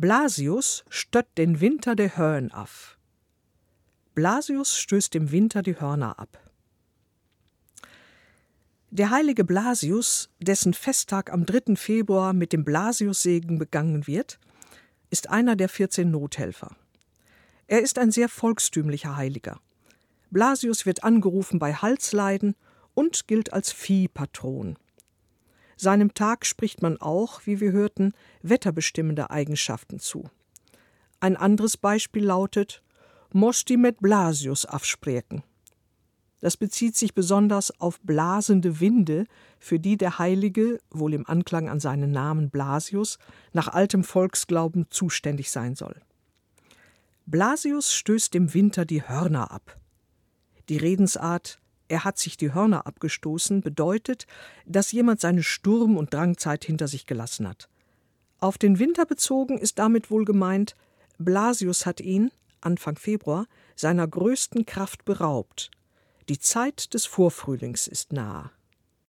Blasius stött den Winter de Hörn af. Blasius stößt im Winter die Hörner ab. Der heilige Blasius, dessen Festtag am 3. Februar mit dem Blasiussegen begangen wird, ist einer der 14 Nothelfer. Er ist ein sehr volkstümlicher Heiliger. Blasius wird angerufen bei Halsleiden und gilt als Viehpatron. Seinem Tag spricht man auch, wie wir hörten, wetterbestimmende Eigenschaften zu. Ein anderes Beispiel lautet Mosti met Blasius afspreken. Das bezieht sich besonders auf blasende Winde, für die der Heilige, wohl im Anklang an seinen Namen Blasius, nach altem Volksglauben zuständig sein soll. Blasius stößt im Winter die Hörner ab. Die Redensart er hat sich die Hörner abgestoßen bedeutet, dass jemand seine Sturm- und Drangzeit hinter sich gelassen hat. Auf den Winter bezogen ist damit wohl gemeint, Blasius hat ihn, Anfang Februar, seiner größten Kraft beraubt. Die Zeit des Vorfrühlings ist nahe.